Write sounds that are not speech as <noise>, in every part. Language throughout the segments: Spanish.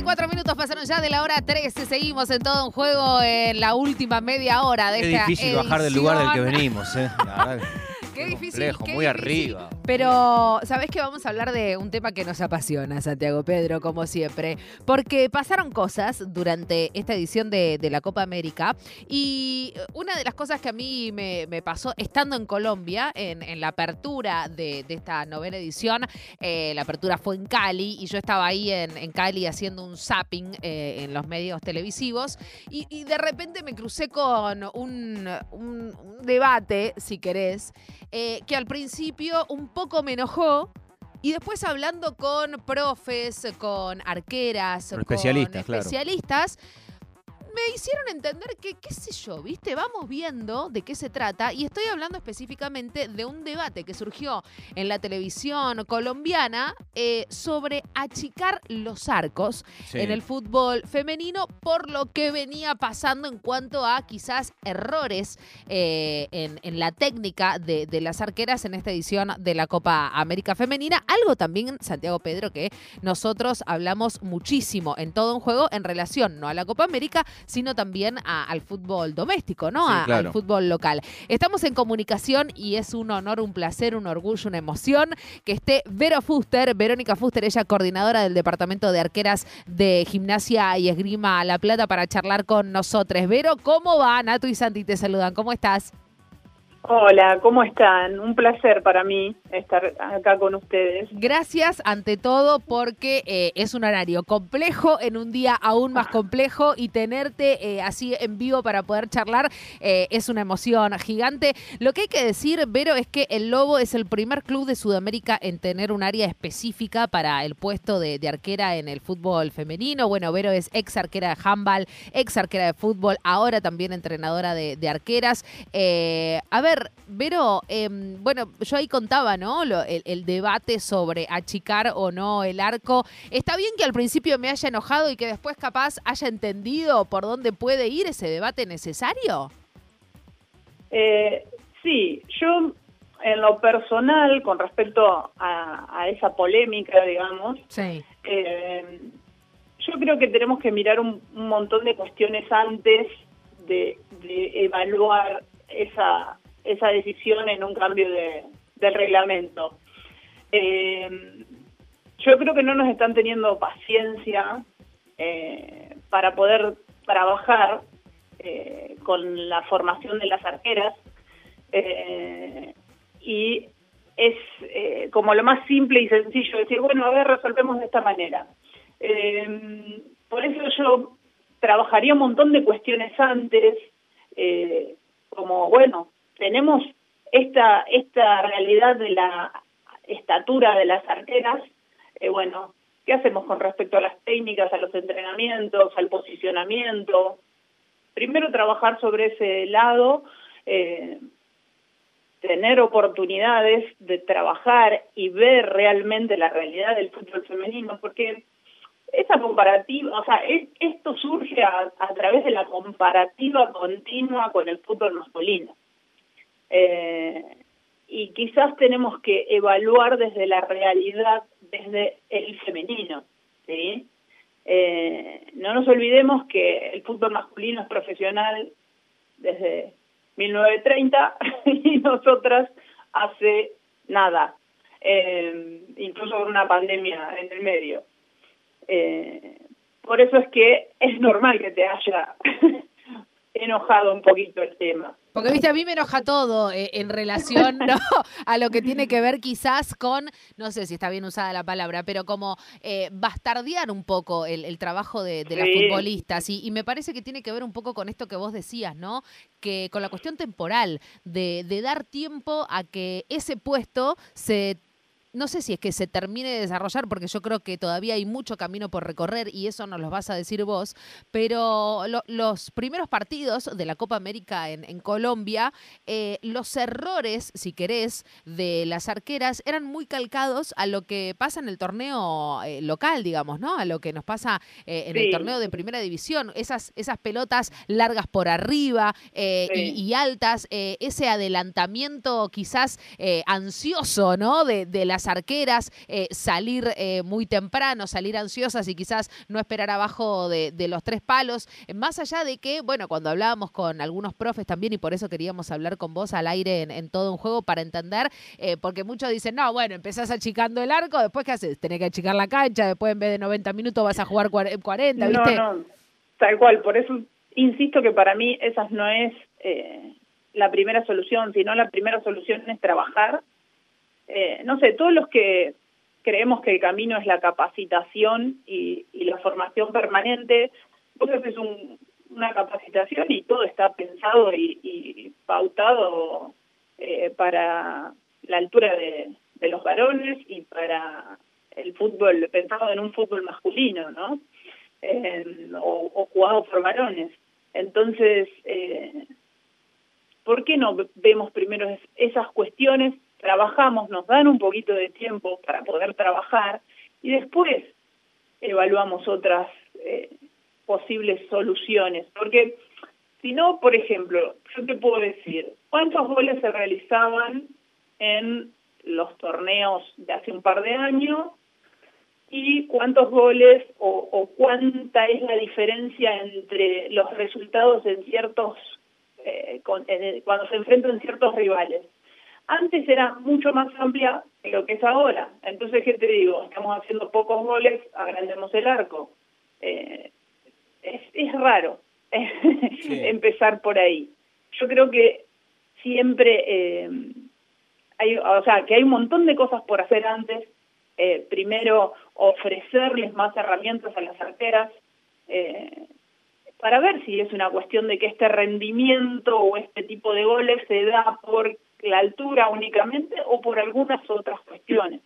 34 minutos pasaron ya de la hora 13. Seguimos en todo un juego en la última media hora de Es esta difícil bajar del lugar del que edición. venimos, ¿eh? La verdad <laughs> Qué muy difícil, complejo, qué muy difícil. arriba. Pero, ¿sabés que vamos a hablar de un tema que nos apasiona, Santiago Pedro, como siempre? Porque pasaron cosas durante esta edición de, la Copa América y una de las cosas que a mí me, pasó estando en Colombia, en, la apertura de, esta novena edición, eh, la apertura fue en Cali y yo estaba ahí en, Cali haciendo un zapping eh, en los medios televisivos y, de repente me crucé con un, debate, si querés, eh, que al principio un poco me enojó. Y después hablando con profes, con arqueras, Con con especialistas, claro. Me hicieron entender que, qué sé yo, viste, vamos viendo de qué se trata y estoy hablando específicamente de un debate que surgió en la televisión colombiana eh, sobre achicar los arcos Sí. en el fútbol femenino por lo que venía pasando en cuanto a quizás errores eh, en, en la técnica de, de las arqueras en esta edición de la Copa América Femenina. Algo también, Santiago Pedro, que nosotros hablamos muchísimo en todo un juego en relación no a la Copa América, sino también a- al fútbol doméstico, ¿no? Sí, A- claro. Al fútbol local. Estamos en comunicación y es un honor, un placer, un orgullo, una emoción que esté Vero Fuster, Verónica Fuster, ella coordinadora del Departamento de Arqueras de Gimnasia y Esgrima La Plata para charlar con nosotros. Vero, ¿cómo va? Nato y Santi te saludan, ¿cómo estás? Hola, ¿cómo están? Un placer para mí estar acá con ustedes. Gracias ante todo porque eh, es un horario complejo en un día aún más complejo y tenerte eh, así en vivo para poder charlar eh, es una emoción gigante. Lo que hay que decir, Vero, es que el Lobo es el primer club de Sudamérica en tener un área específica para el puesto de, arquera en el fútbol femenino. Bueno, Vero es ex arquera de handball, ex arquera de fútbol, ahora también entrenadora de, de arqueras. A ver, Vero, em, bueno, yo ahí contaba, ¿no? Lo- el, el debate sobre achicar o no el arco. Está bien que al principio me haya enojado y que después capaz haya entendido por dónde puede ir ese debate necesario. Eh, sí, yo en lo personal, con respecto a, a esa polémica, digamos, Sí. eh, yo creo que tenemos que mirar un, un montón de cuestiones antes de, de evaluar esa, esa decisión en un cambio de, del reglamento. Eh, yo creo que no nos están teniendo paciencia eh, para poder trabajar eh, con la formación de las arqueras y es como lo más simple y sencillo decir, bueno, a ver, resolvemos de esta manera. Por eso yo trabajaría un montón de cuestiones antes, como, bueno, tenemos esta, esta realidad de la estatura de las arqueras, eh, bueno, ¿qué hacemos con respecto a las técnicas, a los entrenamientos, al posicionamiento? Primero trabajar sobre ese lado, eh, tener oportunidades de trabajar y ver realmente la realidad del fútbol femenino, porque esa comparativa, o sea, es- esto surge a, a través de la comparativa continua con el fútbol masculino. Eh, y quizás tenemos que evaluar desde la realidad, desde el femenino. Eh, no nos olvidemos que el fútbol masculino es profesional desde 1930 <laughs> y nosotras hace nada, eh, incluso con una pandemia en el medio. Eh, por eso es que es normal que te haya <laughs> enojado un poquito el tema. Porque, viste, a mí me enoja todo eh, en relación <laughs> ¿no? a lo que tiene que ver quizás con, no sé si está bien usada la palabra, pero como eh, bastardear un poco el, el trabajo de, de las Sí. futbolistas. Y, y me parece que tiene que ver un poco con esto que vos decías, ¿no? Que con la cuestión temporal, de, de dar tiempo a que ese puesto se no sé si es que se termine de desarrollar, porque yo creo que todavía hay mucho camino por recorrer y eso nos lo vas a decir vos, pero lo- los primeros partidos de la Copa América en, en Colombia, eh, los errores, si querés, de las arqueras eran muy calcados a lo que pasa en el torneo eh, local, digamos, ¿no? A lo que nos pasa eh, en el torneo de primera división, esas, esas pelotas largas por arriba Sí. y, y altas, ese adelantamiento quizás ansioso, ¿no? De, de las las arqueras, eh, salir eh, muy temprano, salir ansiosas y quizás no esperar abajo de, los tres palos. Más allá de que, bueno, cuando hablábamos con algunos profes también, y por eso queríamos hablar con vos al aire en, todo un juego para entender, porque muchos dicen, no, bueno, empezás achicando el arco, después ¿qué haces? Tenés que achicar la cancha, después en vez de 90 minutos vas a jugar 40, ¿viste? No, no, tal cual, por eso insisto que para mí esa no es la primera solución, sino la primera solución es trabajar. Eh, no sé, todos los que creemos que el camino es la capacitación y, la formación permanente, vos haces un, una capacitación y todo está pensado y, pautado eh, para la altura de, los varones y para el fútbol, pensado en un fútbol masculino, ¿no? Eh, o, o, jugado por varones. Entonces, eh, ¿Por qué no vemos primero esas cuestiones, trabajamos, nos dan un poquito de tiempo para poder trabajar y después evaluamos otras eh, posibles soluciones? Porque si no, por ejemplo, yo te puedo decir, ¿cuántos goles se realizaban en los torneos de hace un par de años y cuántos goles o, o, cuánta es la diferencia entre los resultados en ciertos eh, cuando se enfrentan ciertos rivales. Antes era mucho más amplia que lo que es ahora. Entonces, ¿qué te digo? Estamos haciendo pocos goles, agrandemos el arco. Eh, es, es raro <laughs> empezar por ahí. Yo creo que siempre eh, hay, o sea, que hay un montón de cosas por hacer antes. Eh, primero, ofrecerles más herramientas a las arteras. Eh, para ver si es una cuestión de que este rendimiento o este tipo de goles se da por la altura únicamente o por algunas otras cuestiones.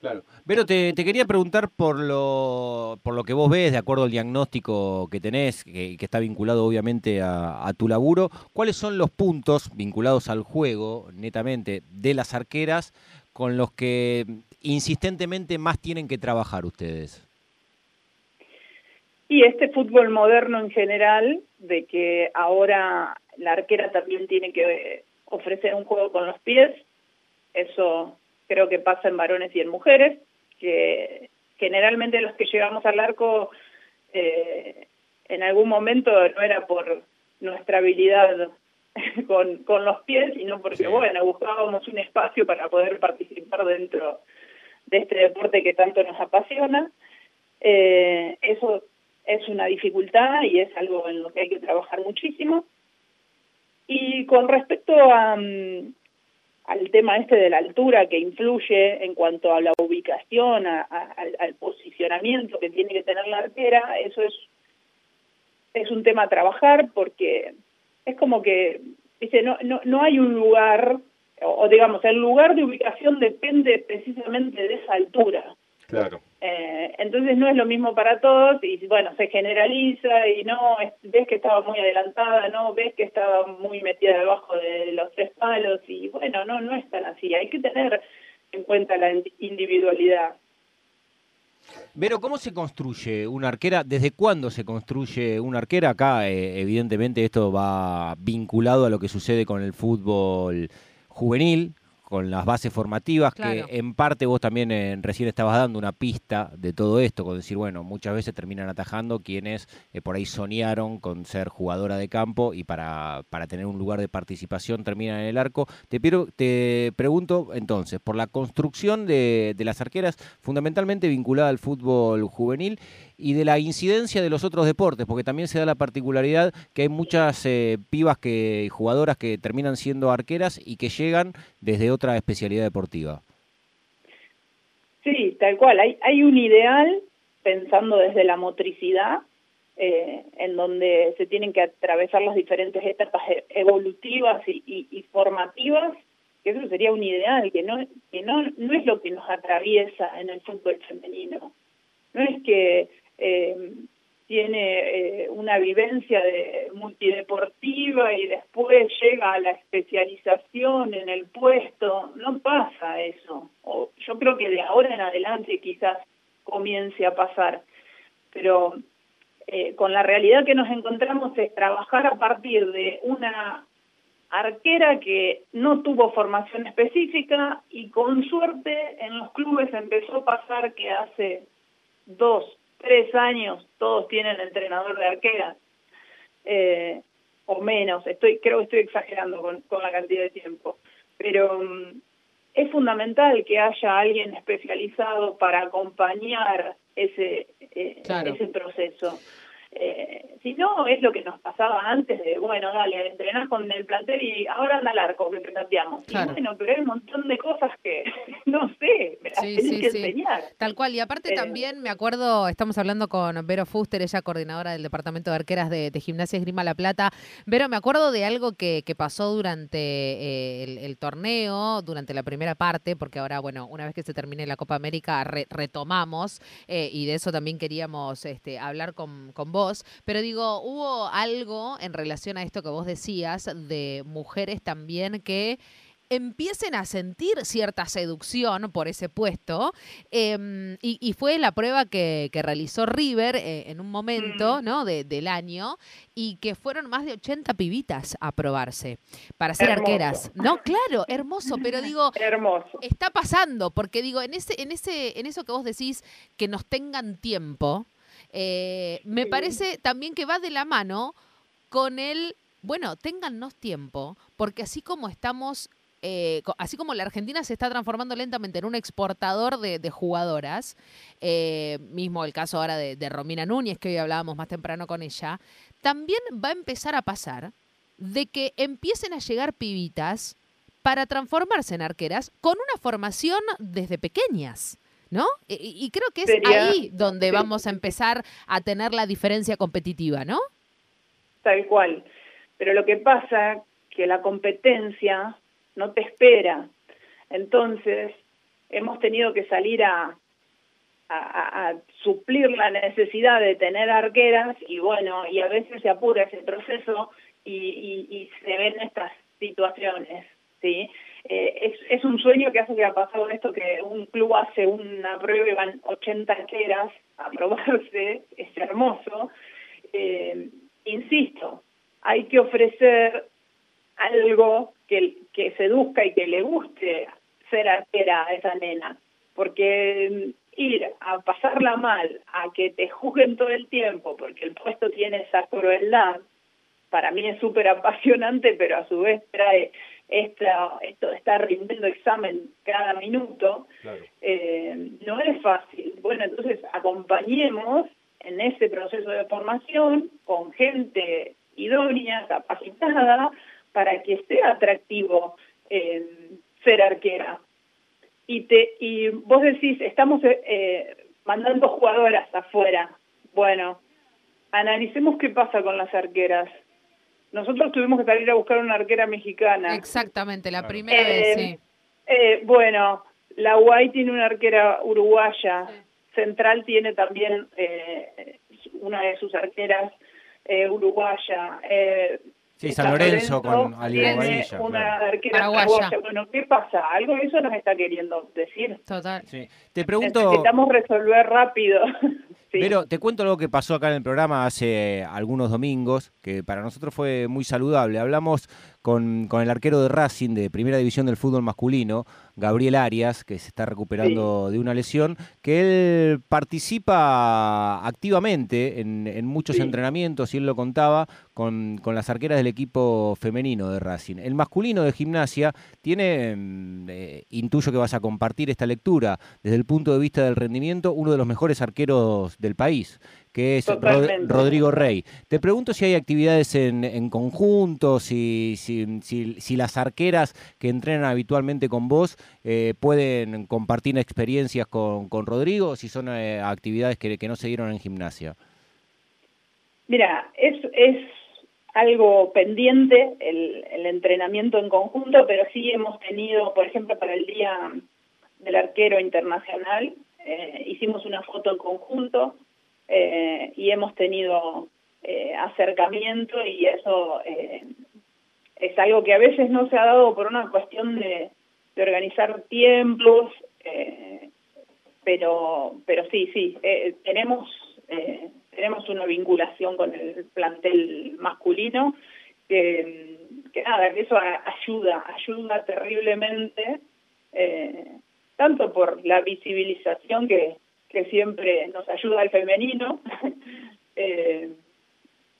Claro. Pero te, quería preguntar por lo, por lo que vos ves, de acuerdo al diagnóstico que tenés, que, que está vinculado obviamente a, a, tu laburo, ¿cuáles son los puntos vinculados al juego, netamente, de las arqueras, con los que insistentemente más tienen que trabajar ustedes? Y este fútbol moderno en general, de que ahora la arquera también tiene que ofrecer un juego con los pies, eso creo que pasa en varones y en mujeres, que generalmente los que llegamos al arco eh, en algún momento no era por nuestra habilidad <laughs> con, con los pies, sino porque, bueno, buscábamos un espacio para poder participar dentro de este deporte que tanto nos apasiona. Eh, eso es una dificultad y es algo en lo que hay que trabajar muchísimo. Y con respecto a, mm, al tema este de la altura que influye en cuanto a la ubicación, al, posicionamiento que tiene que tener la arquera, eso es, es un tema a trabajar porque es como que, dice, no, no, no hay un lugar, o digamos, el lugar de ubicación depende precisamente de esa altura. Claro. Entonces no es lo mismo para todos y bueno, se generaliza y no, ves que estaba muy adelantada, no, ves que estaba muy metida debajo de los tres palos y bueno, no, no es tan así, hay que tener en cuenta la individualidad. Vero, ¿cómo se construye una arquera? ¿Desde cuándo se construye una arquera? Acá, eh, evidentemente, esto va vinculado a lo que sucede con el fútbol juvenil, con las bases formativas, que en parte vos también eh, recién estabas dando una pista de todo esto, con decir, bueno, muchas veces terminan atajando quienes eh, por ahí soñaron con ser jugadora de campo y para, para tener un lugar de participación terminan en el arco. Te, te pregunto entonces, por la construcción de, de las arqueras, fundamentalmente vinculada al fútbol juvenil, y de la incidencia de los otros deportes, porque también se da la particularidad que hay muchas eh, pibas que jugadoras que terminan siendo arqueras y que llegan desde otra especialidad deportiva. Sí, tal cual. Hay, hay un ideal, pensando desde la motricidad, eh, en donde se tienen que atravesar las diferentes etapas e-, evolutivas y, y, formativas, que eso sería un ideal, que no, que no, no es lo que nos atraviesa en el fútbol femenino. No es que eh, tiene eh, una vivencia de multideportiva y después llega a la especialización en el puesto, no pasa eso. O yo creo que de ahora en adelante quizás comience a pasar, pero eh, con la realidad que nos encontramos es trabajar a partir de una arquera que no tuvo formación específica y con suerte en los clubes empezó a pasar que hace dos, tres años todos tienen entrenador de arquera eh, o menos, estoy creo que estoy exagerando con, con la cantidad de tiempo, pero mm, es fundamental que haya alguien especializado para acompañar ese, eh, ese proceso. Eh, si no, es lo que nos pasaba antes de, bueno, dale, entrenás con el plantel y ahora anda al arco que te cambiamos. bueno, pero hay un montón de cosas que, <laughs> no sé, me las sí, que enseñar. Tal cual, y aparte también me acuerdo, estamos hablando con Vero Fuster, ella coordinadora del Departamento de Arqueras de, Gimnasia Esgrima La Plata. Vero, me acuerdo de algo que, que pasó durante eh, el, torneo, durante la primera parte, porque ahora, bueno, una vez que se termine la Copa América, retomamos, eh, y de eso también queríamos este, hablar con, con vos pero digo, hubo algo en relación a esto que vos decías de mujeres también que empiecen a sentir cierta seducción por ese puesto. Em, y, fue la prueba que, realizó River eh, en un momento mm. ¿no? del año y que fueron más de 80 pibitas a probarse para ser arqueras. No, claro, hermoso, pero <laughs> digo, hermoso. está pasando, porque digo, en ese, en ese, en eso que vos decís, que nos tengan tiempo, eh, me parece también que va de la mano con el, bueno, téngannos tiempo, porque así como estamos eh, así como la Argentina se está transformando lentamente en un exportador de, jugadoras, eh, mismo el caso ahora de, Romina Núñez, que hoy hablábamos más temprano con ella, también va a empezar a pasar de que empiecen a llegar pibitas para transformarse en arqueras con una formación desde pequeñas. ¿No? Y, creo que es ahí donde vamos a empezar a tener la diferencia competitiva, ¿no? Tal cual. Pero lo que pasa que la competencia no te espera. Entonces, hemos tenido que salir a, a, suplir la necesidad de tener arqueras y bueno, y a veces se apura ese proceso y, y se ven estas situaciones, ¿sí? Eh, es, es, un sueño que hace que ha pasado esto, que un club hace una prueba y van 80 arqueras a probarse, <laughs> es hermoso. Eh, insisto, hay que ofrecer algo que, que seduzca y que le guste ser arquera a esa nena, porque ir a pasarla mal, a que te juzguen todo el tiempo, porque el puesto tiene esa crueldad, para mí es súper apasionante, pero a su vez trae esta, esto de estar rindiendo examen cada minuto, eh, no es fácil. Bueno, entonces acompañemos en ese proceso de formación con gente idónea, capacitada, para que sea atractivo eh, ser arquera. Y, te, y vos decís, estamos eh, mandando jugadoras afuera. Bueno, analicemos qué pasa con las arqueras. Nosotros tuvimos que salir a buscar una arquera mexicana. Exactamente, la primera vez, sí. Eh, bueno, la UAI tiene una arquera uruguaya. Central tiene también eh, una de sus arqueras eh, uruguaya. Eh, sí, San Lorenzo, con Ali una arquera uruguaya. Bueno, ¿qué pasa? Algo de eso nos está queriendo decir. Total. Sí. Te pregunto... Necesitamos resolver rápido. <laughs> Pero te cuento algo que pasó acá en el programa hace algunos domingos, que para nosotros fue muy saludable. Hablamos con, con el arquero de Racing de Primera División del Fútbol Masculino, Gabriel Arias, que se está recuperando de una lesión, que él participa activamente en, muchos entrenamientos, y él lo contaba, con, las arqueras del equipo femenino de Racing. El masculino de gimnasia tiene, mm, eh, intuyo que vas a compartir esta lectura, desde el punto de vista del rendimiento, uno de los mejores arqueros del país que es Rodrigo Rey. Te pregunto si hay actividades en, en conjunto, si, si, si, las arqueras que entrenan habitualmente con vos eh, pueden compartir experiencias con, con Rodrigo, si son eh, actividades que, que no se dieron en gimnasia. Mira, es, es algo pendiente el, el entrenamiento en conjunto, pero sí hemos tenido, por ejemplo, para el Día del Arquero Internacional, eh, hicimos una foto en conjunto, eh, y hemos tenido eh, acercamiento y eso eh, es algo que a veces no se ha dado por una cuestión de, de organizar tiempos, pero pero sí, sí, tenemos tenemos una vinculación con el plantel masculino que, que nada, que eso ayuda, ayuda terriblemente, eh, tanto por la visibilización que, que siempre nos ayuda al femenino, <laughs> eh,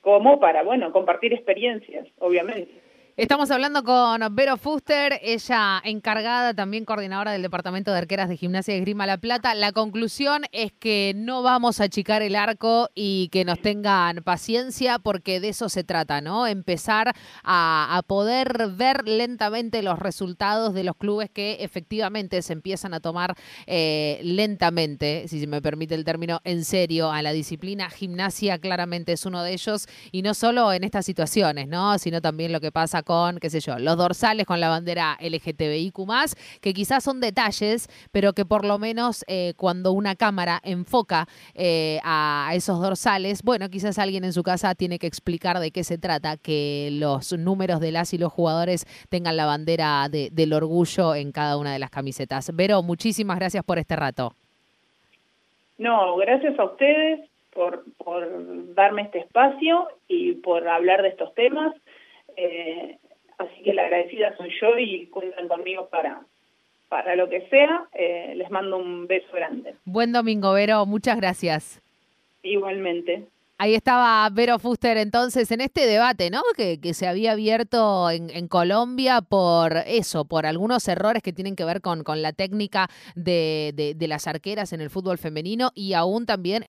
como para, bueno, compartir experiencias, obviamente. Estamos hablando con Vero Fuster, ella encargada, también coordinadora del Departamento de Arqueras de Gimnasia de Grima La Plata. La conclusión es que no vamos a achicar el arco y que nos tengan paciencia porque de eso se trata, ¿no? Empezar a, poder ver lentamente los resultados de los clubes que efectivamente se empiezan a tomar eh, lentamente, si se me permite el término, en serio a la disciplina. Gimnasia claramente es uno de ellos y no solo en estas situaciones, ¿no? Sino también lo que pasa con, qué sé yo, los dorsales con la bandera LGTBIQ, que quizás son detalles, pero que por lo menos eh, cuando una cámara enfoca eh, a esos dorsales, bueno, quizás alguien en su casa tiene que explicar de qué se trata, que los números de las y los jugadores tengan la bandera del orgullo en cada una de las camisetas. Vero, muchísimas gracias por este rato. No, gracias a ustedes por, por darme este espacio y por hablar de estos temas. Eh, así que la agradecida soy yo y cuentan conmigo para, para lo que sea. Eh, les mando un beso grande. Buen domingo, Vero. Muchas gracias. Igualmente. Ahí estaba Vero Fuster entonces en este debate, ¿no? Que, se había abierto en, Colombia por eso, por algunos errores que tienen que ver con, con la técnica de, de, las arqueras en el fútbol femenino y aún también